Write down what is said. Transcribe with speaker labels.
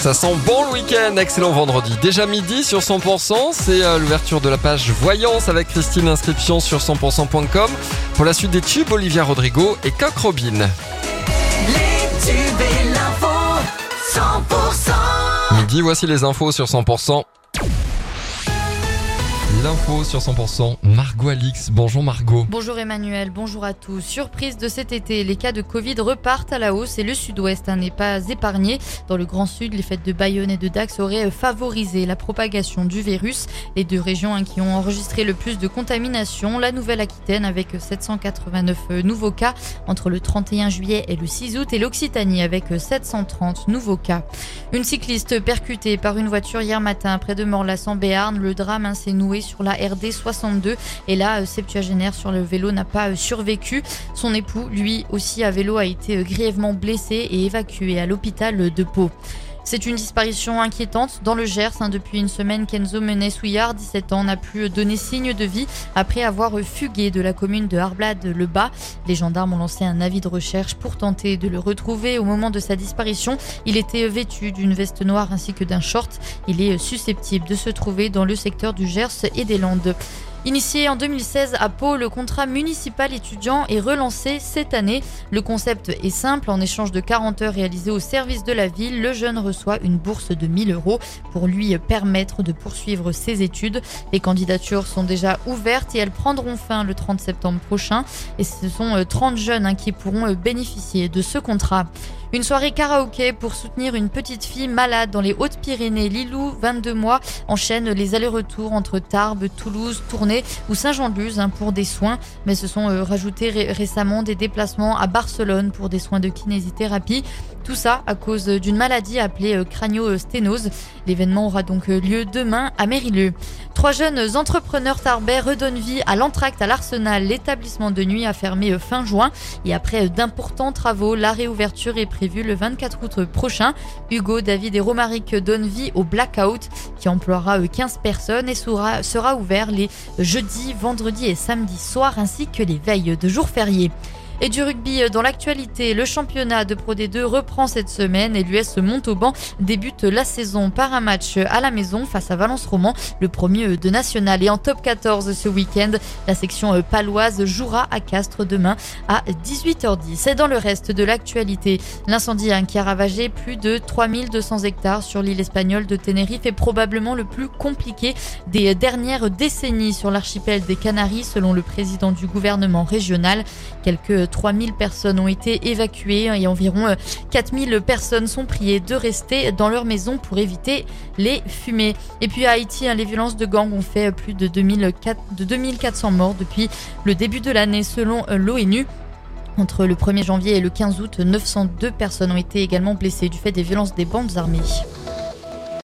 Speaker 1: Ça sent bon le week-end, excellent vendredi. Déjà midi sur 100%, c'est euh, l'ouverture de la page Voyance avec Christine, inscription sur 100%.com. Pour la suite des tubes, Olivia Rodrigo et Coq Robin.
Speaker 2: Les tubes et l'info, 100%.
Speaker 1: Midi, voici les infos sur 100%. L'info sur 100%, Margot Alix. Bonjour Margot.
Speaker 3: Bonjour Emmanuel, bonjour à tous. Surprise de cet été, les cas de Covid repartent à la hausse et le sud-ouest hein, n'est pas épargné. Dans le Grand Sud, les fêtes de Bayonne et de Dax auraient favorisé la propagation du virus. Les deux régions hein, qui ont enregistré le plus de contamination, la Nouvelle-Aquitaine avec 789 nouveaux cas entre le 31 juillet et le 6 août et l'Occitanie avec 730 nouveaux cas. Une cycliste percutée par une voiture hier matin près de Morlas en Béarn. Le drame hein, s'est noué sur la RD 62 et la euh, septuagénaire sur le vélo n'a pas euh, survécu. Son époux, lui aussi à vélo, a été euh, grièvement blessé et évacué à l'hôpital de Pau. C'est une disparition inquiétante dans le Gers. Hein. Depuis une semaine, Kenzo Menet-Souillard, 17 ans, n'a plus donné signe de vie après avoir fugué de la commune de Arblade-le-Bas. Les gendarmes ont lancé un avis de recherche pour tenter de le retrouver. Au moment de sa disparition, il était vêtu d'une veste noire ainsi que d'un short. Il est susceptible de se trouver dans le secteur du Gers et des Landes. Initié en 2016 à Pau, le contrat municipal étudiant est relancé cette année. Le concept est simple. En échange de 40 heures réalisées au service de la ville, le jeune reçoit une bourse de 1000 euros pour lui permettre de poursuivre ses études. Les candidatures sont déjà ouvertes et elles prendront fin le 30 septembre prochain. Et ce sont 30 euh, jeunes hein, qui pourront euh, bénéficier de ce contrat. Une soirée karaoké pour soutenir une petite fille malade dans les Hautes-Pyrénées. Lilou, 22 mois, enchaîne les allers-retours entre Tarbes, Toulouse, Tournai ou Saint-Jean-de-Luz hein, pour des soins. Mais se sont euh, rajoutés récemment des déplacements à Barcelone pour des soins de kinésithérapie. Tout ça à cause d'une maladie appelée euh, crânio-sténose. L'événement aura donc euh, lieu demain à Mérilleux. Trois jeunes entrepreneurs tarbais redonnent vie à l'entracte à l'Arsenal. L'établissement de nuit a fermé fin juin et après d'importants travaux, la réouverture est prévue le 24 août prochain. Hugo, David et Romaric donnent vie au Blackout qui emploiera 15 personnes et sera, sera ouvert les jeudis, vendredis et samedis soirs ainsi que les veilles de jours fériés. Et du rugby dans l'actualité, le championnat de Pro D2 reprend cette semaine et l'US Montauban débute la saison par un match à la maison face à Valence Roman, le premier de national. Et en top 14 ce week-end, la section paloise jouera à Castres demain à 18h10. Et dans le reste de l'actualité, l'incendie qui a ravagé plus de 3200 hectares sur l'île espagnole de Tenerife est probablement le plus compliqué des dernières décennies sur l'archipel des Canaries selon le président du gouvernement régional. Quelques 3000 personnes ont été évacuées et environ 4000 euh, personnes sont priées de rester dans leur maison pour éviter les fumées. Et puis à Haïti, hein, les violences de gang ont fait plus de, 2400 morts depuis le début de l'année selon euh, l'ONU. Entre le 1er janvier et le 15 août, 902 personnes ont été également blessées du fait des violences des bandes armées.